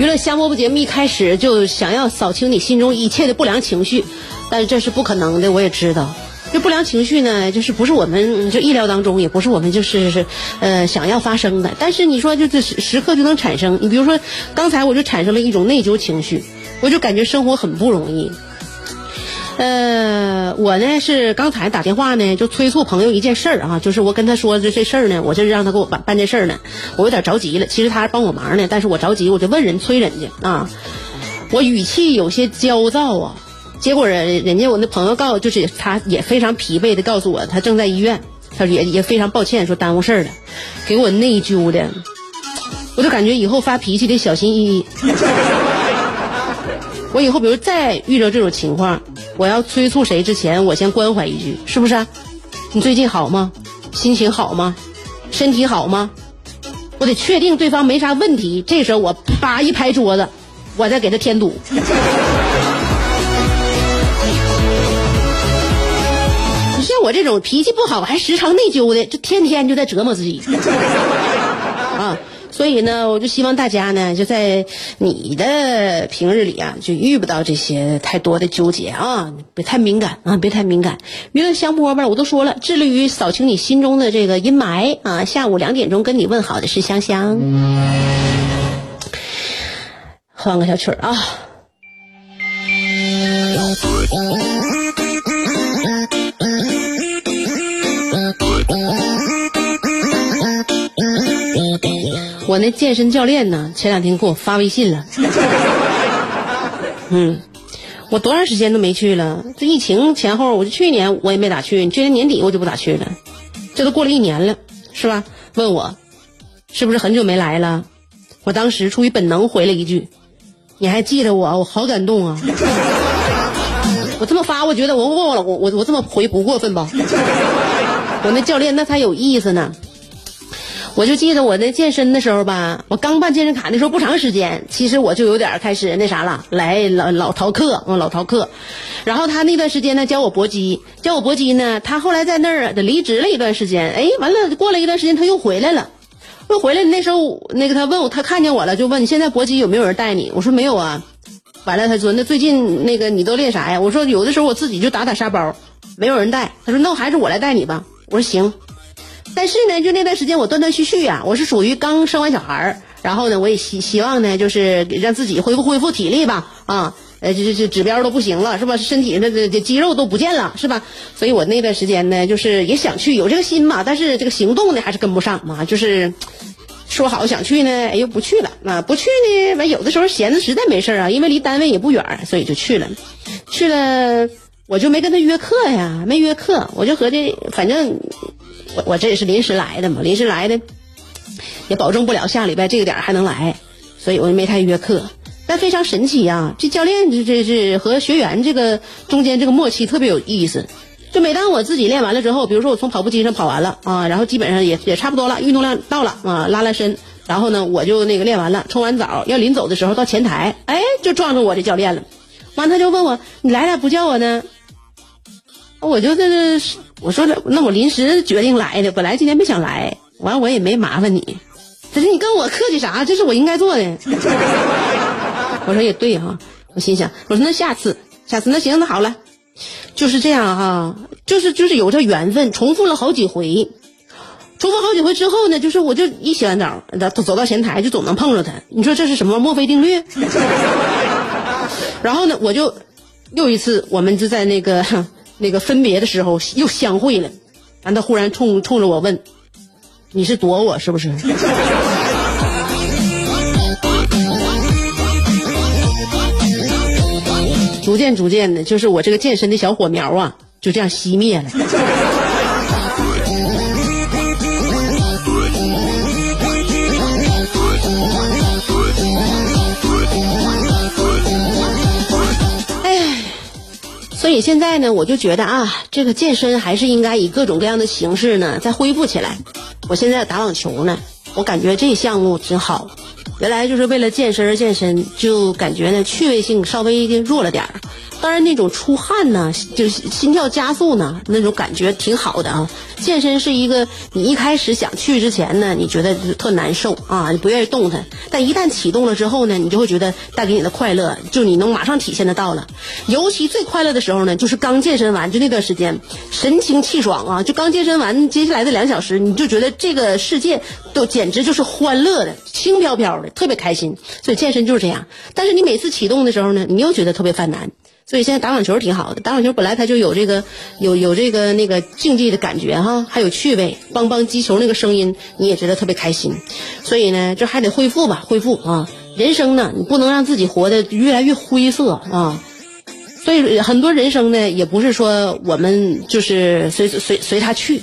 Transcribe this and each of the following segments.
娱乐香饽饽节目一开始就想要扫清你心中一切的不良情绪，但是这是不可能的，我也知道。这不良情绪呢，就是不是我们就意料当中，也不是我们就是是呃想要发生的。但是你说就是时时刻就能产生。你比如说，刚才我就产生了一种内疚情绪，我就感觉生活很不容易。呃，我呢是刚才打电话呢，就催促朋友一件事儿啊，就是我跟他说这这事儿呢，我就让他给我办办这事儿呢，我有点着急了。其实他还帮我忙呢，但是我着急，我就问人催人家啊，我语气有些焦躁啊。结果人人家我那朋友告，就是他也非常疲惫的告诉我，他正在医院，他也也非常抱歉说耽误事儿了，给我内疚的，我就感觉以后发脾气得小心翼翼。我以后比如再遇到这种情况，我要催促谁之前，我先关怀一句，是不是？你最近好吗？心情好吗？身体好吗？我得确定对方没啥问题，这时候我叭一拍桌子，我再给他添堵。你像我这种脾气不好还时常内疚的，就天天就在折磨自己啊。所以呢，我就希望大家呢，就在你的平日里啊，就遇不到这些太多的纠结啊，别太敏感啊，别太敏感。娱乐香饽饽，我都说了，致力于扫清你心中的这个阴霾啊。下午两点钟跟你问好的是香香，换个小曲儿啊。我那健身教练呢，前两天给我发微信了。嗯，我多长时间都没去了？这疫情前后，我就去年我也没咋去，去年年底我就不咋去了。这都过了一年了，是吧？问我是不是很久没来了？我当时出于本能回了一句：“你还记得我？我好感动啊！” 我这么发，我觉得我我我我我这么回不过分吧？我那教练那才有意思呢。我就记得我那健身的时候吧，我刚办健身卡那时候不长时间，其实我就有点开始那啥了，来老老逃课，嗯，老逃课。然后他那段时间呢教我搏击，教我搏击呢，他后来在那儿离职了一段时间，哎，完了过了一段时间他又回来了，又回来。那时候那个他问我，他看见我了，就问你现在搏击有没有人带你？我说没有啊。完了他说那最近那个你都练啥呀？我说有的时候我自己就打打沙包，没有人带。他说那还是我来带你吧。我说行。但是呢，就那段时间我断断续续啊，我是属于刚生完小孩儿，然后呢，我也希希望呢，就是让自己恢复恢复体力吧，啊，呃，这这指标都不行了，是吧？身体那这这肌肉都不见了，是吧？所以我那段时间呢，就是也想去，有这个心嘛，但是这个行动呢还是跟不上嘛，就是说好想去呢，哎又不去了，啊，不去呢，完有的时候闲着实在没事啊，因为离单位也不远，所以就去了，去了我就没跟他约课呀，没约课，我就合计反正。我我这也是临时来的嘛，临时来的，也保证不了下礼拜这个点还能来，所以我就没太约课。但非常神奇呀，这教练这这是和学员这个中间这个默契特别有意思。就每当我自己练完了之后，比如说我从跑步机上跑完了啊，然后基本上也也差不多了，运动量到了啊，拉拉伸，然后呢我就那个练完了，冲完澡要临走的时候到前台，哎，就撞着我这教练了。完他就问我，你来了不叫我呢？我就这。我说那那我临时决定来的，本来今天没想来，完我也没麻烦你，可是你跟我客气啥？这是我应该做的。我说也对哈，我心想，我说那下次，下次那行那好了，就是这样哈，就是就是有这缘分，重复了好几回，重复好几回之后呢，就是我就一洗完澡，走走到前台就总能碰着他，你说这是什么墨菲定律？然后呢，我就又一次，我们就在那个那个分别的时候又相会了。然后，他忽然冲冲着我问：“你是躲我是不是？” 逐渐逐渐的，就是我这个健身的小火苗啊，就这样熄灭了。现在呢，我就觉得啊，这个健身还是应该以各种各样的形式呢再恢复起来。我现在打网球呢，我感觉这项目挺好。原来就是为了健身而健身，就感觉呢趣味性稍微的弱了点儿。当然那种出汗呢，就是心跳加速呢，那种感觉挺好的啊。健身是一个你一开始想去之前呢，你觉得特难受啊，你不愿意动弹。但一旦启动了之后呢，你就会觉得带给你的快乐，就你能马上体现得到了。尤其最快乐的时候呢，就是刚健身完就那段时间，神清气爽啊！就刚健身完，接下来的两小时，你就觉得这个世界都简直就是欢乐的、轻飘飘的，特别开心。所以健身就是这样。但是你每次启动的时候呢，你又觉得特别犯难。所以现在打网球挺好的，打网球本来它就有这个有有这个那个竞技的感觉哈，还有趣味，梆梆击球那个声音你也觉得特别开心。所以呢，这还得恢复吧，恢复啊！人生呢，你不能让自己活得越来越灰色啊。所以很多人生呢，也不是说我们就是随随随他去，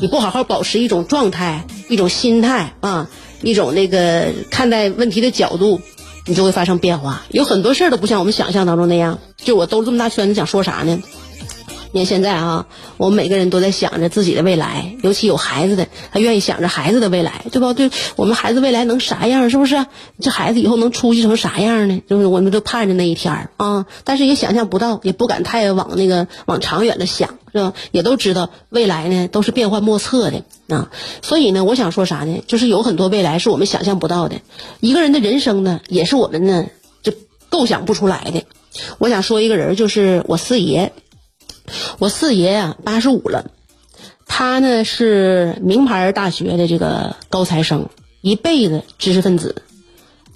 你不好好保持一种状态、一种心态啊，一种那个看待问题的角度。你就会发生变化，有很多事儿都不像我们想象当中那样。就我兜这么大圈子，想说啥呢？你看现在啊，我们每个人都在想着自己的未来，尤其有孩子的，他愿意想着孩子的未来，对吧？对我们孩子未来能啥样，是不是？这孩子以后能出息成啥样呢？就是我们都盼着那一天啊，但是也想象不到，也不敢太往那个往长远的想，是吧？也都知道未来呢都是变幻莫测的啊，所以呢，我想说啥呢？就是有很多未来是我们想象不到的，一个人的人生呢，也是我们呢就构想不出来的。我想说一个人，就是我四爷。我四爷呀，八十五了，他呢是名牌大学的这个高材生，一辈子知识分子。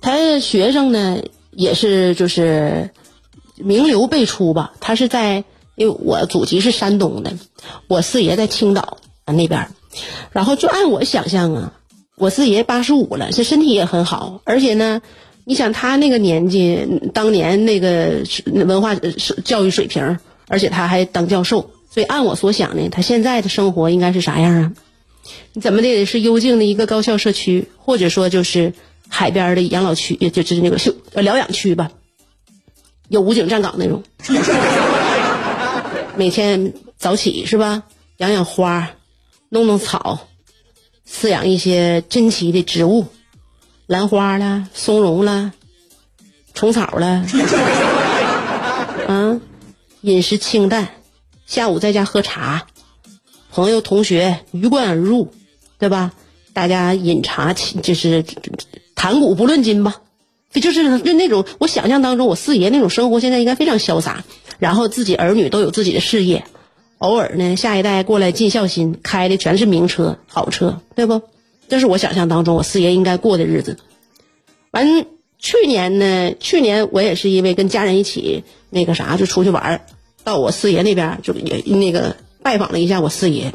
他学生呢也是就是名流辈出吧。他是在因为我祖籍是山东的，我四爷在青岛那边。然后就按我想象啊，我四爷八十五了，这身体也很好，而且呢，你想他那个年纪，当年那个文化教育水平。而且他还当教授，所以按我所想呢，他现在的生活应该是啥样啊？你怎么的也是幽静的一个高校社区，或者说就是海边的养老区，也就是那个休疗养区吧，有武警站岗那种。每天早起是吧？养养花，弄弄草，饲养一些珍奇的植物，兰花啦、松茸啦、虫草啦，啊。饮食清淡，下午在家喝茶，朋友同学鱼贯而入，对吧？大家饮茶就是谈古不论今吧，就是就那种我想象当中我四爷那种生活，现在应该非常潇洒。然后自己儿女都有自己的事业，偶尔呢下一代过来尽孝心，开的全是名车好车，对不？这是我想象当中我四爷应该过的日子。完。去年呢，去年我也是因为跟家人一起那个啥，就出去玩到我四爷那边就也那个拜访了一下我四爷，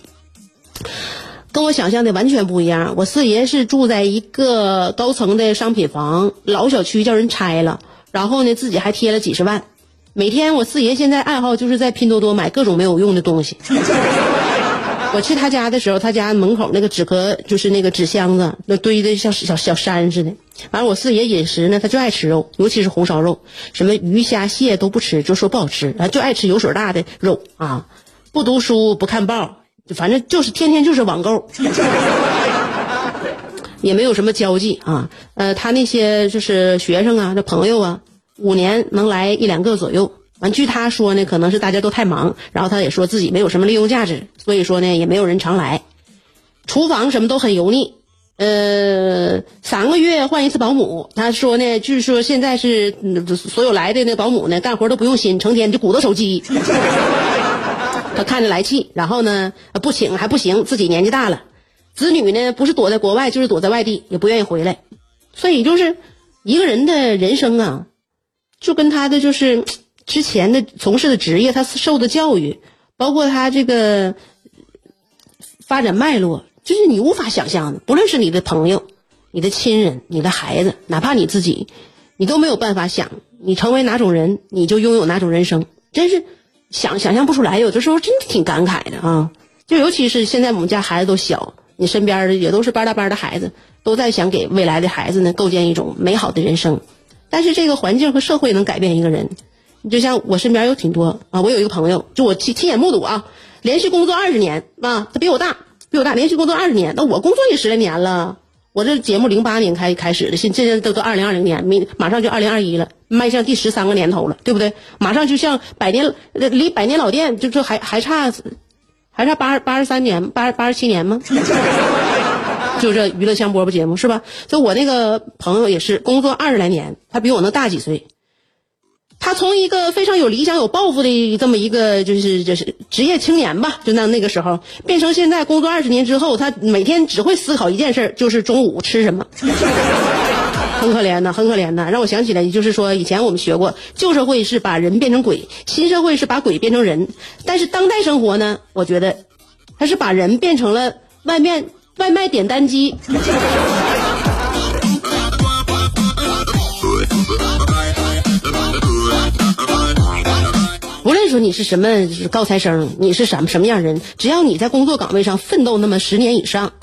跟我想象的完全不一样。我四爷是住在一个高层的商品房，老小区叫人拆了，然后呢自己还贴了几十万。每天我四爷现在爱好就是在拼多多买各种没有用的东西。我去他家的时候，他家门口那个纸壳就是那个纸箱子，那堆的像小小山似的。完了，我四爷饮食呢，他就爱吃肉，尤其是红烧肉，什么鱼虾蟹都不吃，就说不好吃，啊，就爱吃油水大的肉啊。不读书，不看报，反正就是天天就是网购，也没有什么交际啊。呃，他那些就是学生啊，这朋友啊，五年能来一两个左右。完，据他说呢，可能是大家都太忙，然后他也说自己没有什么利用价值，所以说呢，也没有人常来。厨房什么都很油腻，呃，三个月换一次保姆。他说呢，据说现在是所有来的那保姆呢，干活都不用心，成天就鼓捣手机。他看着来气，然后呢，不请还不行，自己年纪大了，子女呢不是躲在国外就是躲在外地，也不愿意回来，所以就是一个人的人生啊。就跟他的就是之前的从事的职业，他受的教育，包括他这个发展脉络，就是你无法想象的。不论是你的朋友、你的亲人、你的孩子，哪怕你自己，你都没有办法想，你成为哪种人，你就拥有哪种人生。真是想想象不出来，有的时候真的挺感慨的啊！就尤其是现在我们家孩子都小，你身边的也都是班大班的孩子，都在想给未来的孩子呢构建一种美好的人生。但是这个环境和社会能改变一个人，你就像我身边有挺多啊，我有一个朋友，就我亲亲眼目睹啊，连续工作二十年啊，他比我大，比我大，连续工作二十年，那我工作也十来年了。我这节目零八年开开始的，现现在都都二零二零年，明马上就二零二一了，迈向第十三个年头了，对不对？马上就像百年，离百年老店就就还还差，还差八十八十三年，八八十七年吗？就这娱乐香饽饽节目是吧？就我那个朋友也是工作二十来年，他比我能大几岁。他从一个非常有理想、有抱负的这么一个就是就是职业青年吧，就那那个时候，变成现在工作二十年之后，他每天只会思考一件事，就是中午吃什么。很可怜的，很可怜的，让我想起来，就是说以前我们学过，旧社会是把人变成鬼，新社会是把鬼变成人，但是当代生活呢，我觉得，他是把人变成了外面外卖点单机。你是什么高材生，你是什么什么样人，只要你在工作岗位上奋斗那么十年以上，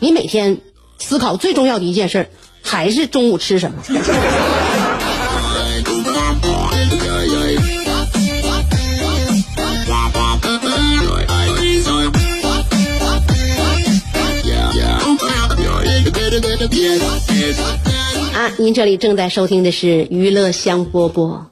你每天思考最重要的一件事还是中午吃什么。啊，您这里正在收听的是娱乐香饽饽。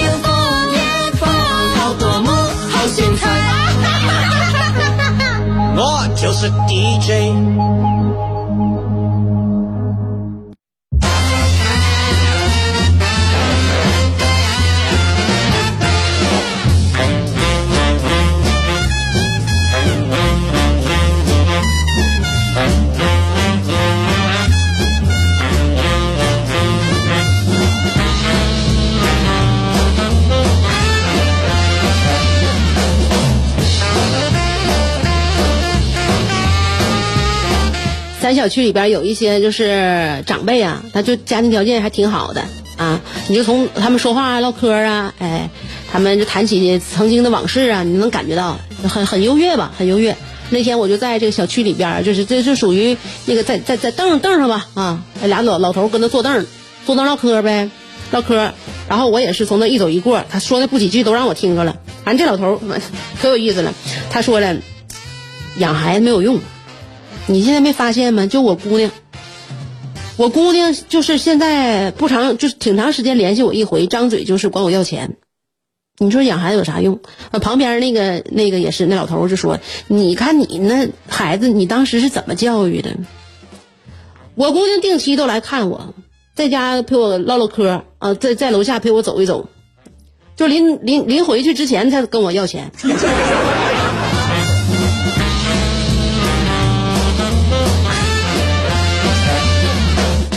就是 DJ。咱小区里边有一些就是长辈啊，他就家庭条件还挺好的啊，你就从他们说话唠嗑啊，哎，他们就谈起曾经的往事啊，你能感觉到很很优越吧，很优越。那天我就在这个小区里边，就是这就属于那个在在在凳凳上吧啊，俩老老头跟那坐凳坐凳唠嗑呗，唠嗑。然后我也是从那一走一过，他说的不几句都让我听着了。反正这老头 可有意思了，他说了，养孩子没有用。你现在没发现吗？就我姑娘，我姑娘就是现在不长，就是挺长时间联系我一回，张嘴就是管我要钱。你说养孩子有啥用？啊，旁边那个那个也是，那老头就说：“你看你那孩子，你当时是怎么教育的？”我姑娘定期都来看我，在家陪我唠唠嗑啊，在在楼下陪我走一走，就临临临回去之前才跟我要钱。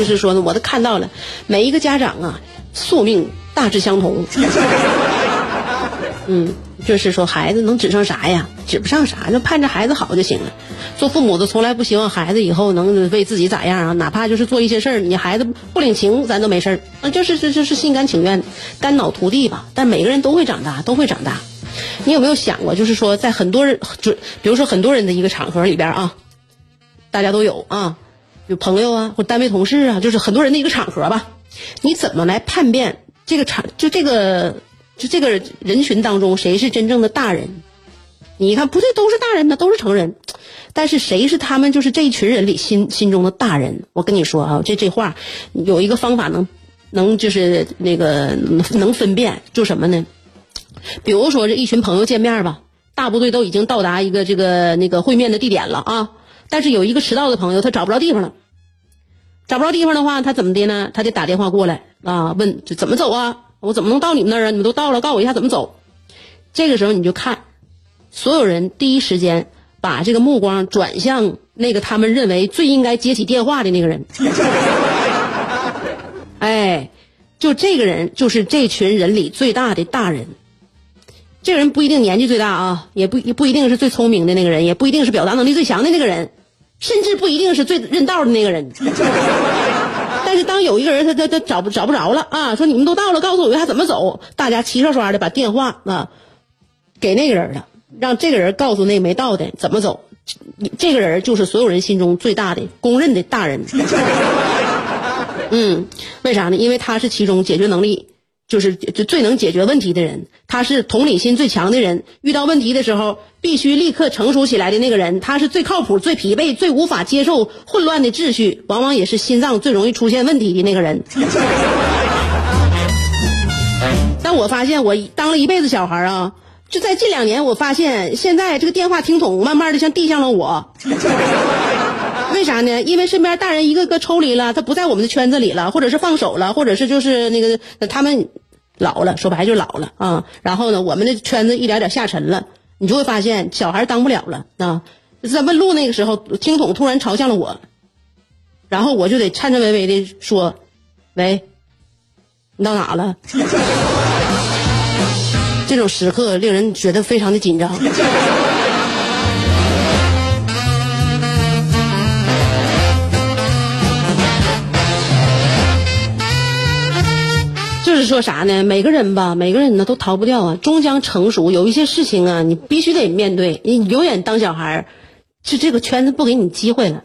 就是说呢，我都看到了，每一个家长啊，宿命大致相同。嗯，就是说孩子能指上啥呀？指不上啥，就盼着孩子好就行了。做父母的从来不希望孩子以后能为自己咋样啊，哪怕就是做一些事儿，你孩子不领情，咱都没事儿。啊，就是这就是心甘情愿、肝脑涂地吧。但每个人都会长大，都会长大。你有没有想过，就是说在很多人，就比如说很多人的一个场合里边啊，大家都有啊。有朋友啊，或单位同事啊，就是很多人的一个场合吧。你怎么来判辨这个场就这个就这个人群当中，谁是真正的大人？你看不对，都是大人呢，都是成人，但是谁是他们就是这一群人里心心中的大人？我跟你说啊，这这话有一个方法能能就是那个能分辨，就什么呢？比如说这一群朋友见面吧，大部队都已经到达一个这个那个会面的地点了啊，但是有一个迟到的朋友他找不着地方了，找不着地方的话，他怎么的呢？他得打电话过来啊，问这怎么走啊？我怎么能到你们那儿啊？你们都到了，告诉我一下怎么走。这个时候你就看，所有人第一时间把这个目光转向那个他们认为最应该接起电话的那个人。哎，就这个人就是这群人里最大的大人。这个人不一定年纪最大啊，也不也不一定是最聪明的那个人，也不一定是表达能力最强的那个人，甚至不一定是最认道的那个人。但是当有一个人他他他找不找不着了啊，说你们都到了，告诉我一下怎么走，大家齐刷刷的把电话啊给那个人了，让这个人告诉那没到的怎么走。这个人就是所有人心中最大的公认的大人。嗯，为啥呢？因为他是其中解决能力就是就最能解决问题的人，他是同理心最强的人，遇到问题的时候必须立刻成熟起来的那个人，他是最靠谱、最疲惫、最无法接受混乱的秩序，往往也是心脏最容易出现问题的那个人。但我发现，我当了一辈子小孩啊，就在近两年，我发现现在这个电话听筒慢慢的像递向了我。为啥呢？因为身边大人一个个抽离了，他不在我们的圈子里了，或者是放手了，或者是就是那个他们老了，说白就老了啊。然后呢，我们的圈子一点点下沉了，你就会发现小孩当不了了啊。在问路那个时候，听筒突然朝向了我，然后我就得颤颤巍巍的说：“喂，你到哪了？” 这种时刻令人觉得非常的紧张。说啥呢？每个人吧，每个人呢都逃不掉啊，终将成熟。有一些事情啊，你必须得面对。你永远当小孩儿，就这个圈子不给你机会了。